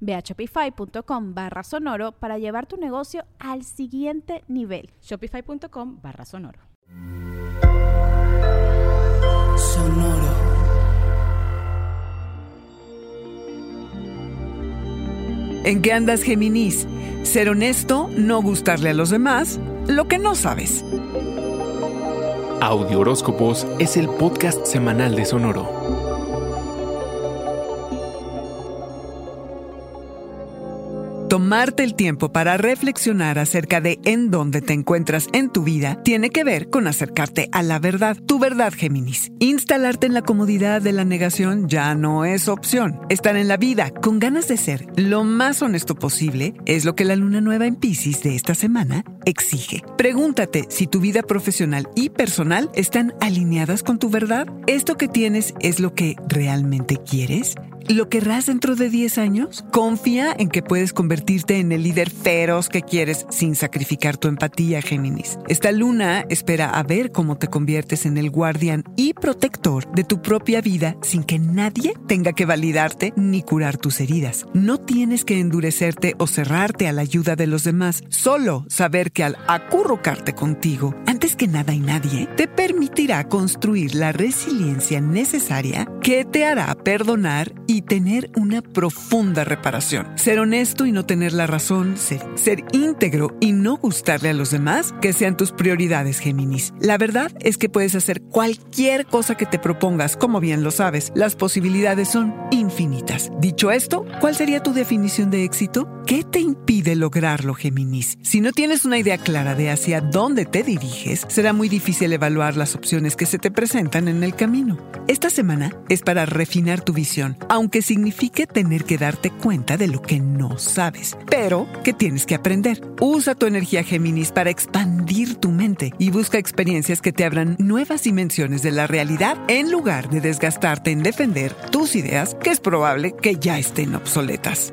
Ve a shopify.com barra sonoro para llevar tu negocio al siguiente nivel. Shopify.com barra sonoro. Sonoro. ¿En qué andas, Géminis? Ser honesto, no gustarle a los demás, lo que no sabes. Audio Horóscopos es el podcast semanal de Sonoro. Tomarte el tiempo para reflexionar acerca de en dónde te encuentras en tu vida tiene que ver con acercarte a la verdad, tu verdad, Géminis. Instalarte en la comodidad de la negación ya no es opción. Estar en la vida con ganas de ser lo más honesto posible es lo que la luna nueva en Pisces de esta semana exige. Pregúntate si tu vida profesional y personal están alineadas con tu verdad. ¿Esto que tienes es lo que realmente quieres? ¿Lo querrás dentro de 10 años? Confía en que puedes convertirte en el líder feroz que quieres sin sacrificar tu empatía, Géminis. Esta luna espera a ver cómo te conviertes en el guardián y protector de tu propia vida sin que nadie tenga que validarte ni curar tus heridas. No tienes que endurecerte o cerrarte a la ayuda de los demás. Solo saber que al acurrucarte contigo, antes que nada y nadie, te permitirá construir la resiliencia necesaria que te hará perdonar y tener una profunda reparación. Ser honesto y no tener la razón, ser, ser íntegro y no gustarle a los demás, que sean tus prioridades, Géminis. La verdad es que puedes hacer cualquier cosa que te propongas, como bien lo sabes. Las posibilidades son infinitas. Dicho esto, ¿cuál sería tu definición de éxito? ¿Qué te impide lograrlo, Géminis? Si no tienes una idea clara de hacia dónde te diriges, será muy difícil evaluar las opciones que se te presentan en el camino. Esta semana es para refinar tu visión, aunque signifique tener que darte cuenta de lo que no sabes, pero que tienes que aprender. Usa tu energía Géminis para expandir tu mente y busca experiencias que te abran nuevas dimensiones de la realidad en lugar de desgastarte en defender tus ideas que es probable que ya estén obsoletas.